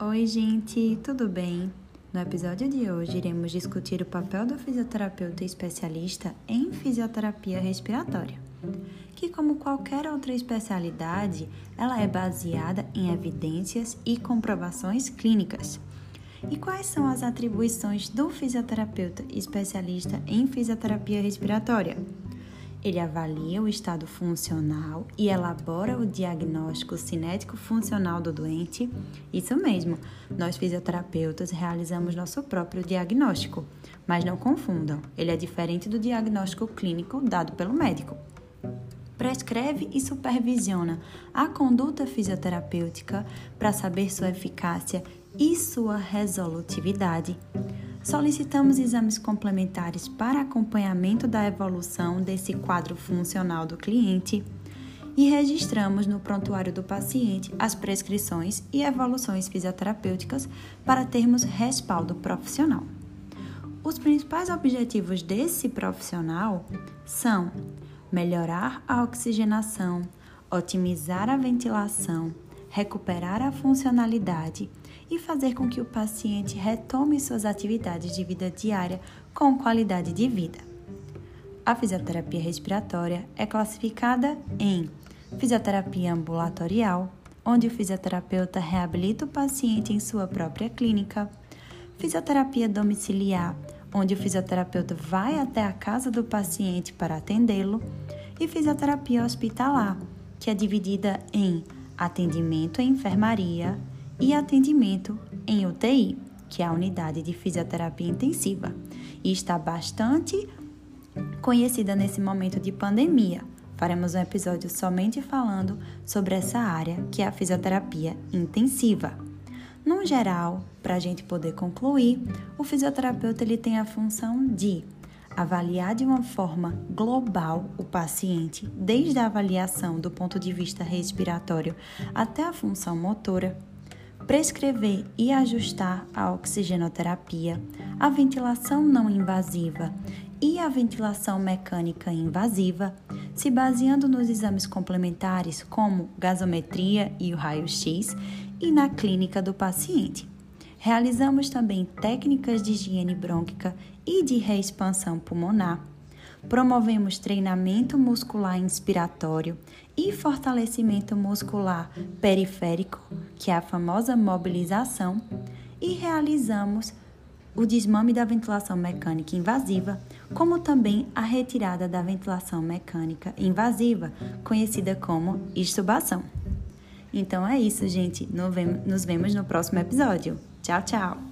Oi, gente, tudo bem? No episódio de hoje, iremos discutir o papel do fisioterapeuta especialista em fisioterapia respiratória, que, como qualquer outra especialidade, ela é baseada em evidências e comprovações clínicas. E quais são as atribuições do fisioterapeuta especialista em fisioterapia respiratória? Ele avalia o estado funcional e elabora o diagnóstico cinético funcional do doente. Isso mesmo, nós fisioterapeutas realizamos nosso próprio diagnóstico, mas não confundam, ele é diferente do diagnóstico clínico dado pelo médico. Prescreve e supervisiona a conduta fisioterapêutica para saber sua eficácia e sua resolutividade solicitamos exames complementares para acompanhamento da evolução desse quadro funcional do cliente e registramos no prontuário do paciente as prescrições e evoluções fisioterapêuticas para termos respaldo profissional. Os principais objetivos desse profissional são melhorar a oxigenação, otimizar a ventilação, recuperar a funcionalidade e fazer com que o paciente retome suas atividades de vida diária com qualidade de vida. A fisioterapia respiratória é classificada em fisioterapia ambulatorial, onde o fisioterapeuta reabilita o paciente em sua própria clínica, fisioterapia domiciliar, onde o fisioterapeuta vai até a casa do paciente para atendê-lo, e fisioterapia hospitalar, que é dividida em atendimento em enfermaria e atendimento em UTI, que é a unidade de fisioterapia intensiva, e está bastante conhecida nesse momento de pandemia. Faremos um episódio somente falando sobre essa área, que é a fisioterapia intensiva. No geral, para a gente poder concluir, o fisioterapeuta ele tem a função de avaliar de uma forma global o paciente, desde a avaliação do ponto de vista respiratório até a função motora, prescrever e ajustar a oxigenoterapia, a ventilação não invasiva e a ventilação mecânica invasiva, se baseando nos exames complementares como gasometria e o raio-x e na clínica do paciente. Realizamos também técnicas de higiene brônquica e de reexpansão pulmonar. Promovemos treinamento muscular inspiratório e fortalecimento muscular periférico, que é a famosa mobilização, e realizamos o desmame da ventilação mecânica invasiva, como também a retirada da ventilação mecânica invasiva, conhecida como extubação. Então é isso, gente. Nos vemos no próximo episódio. Tchau, tchau!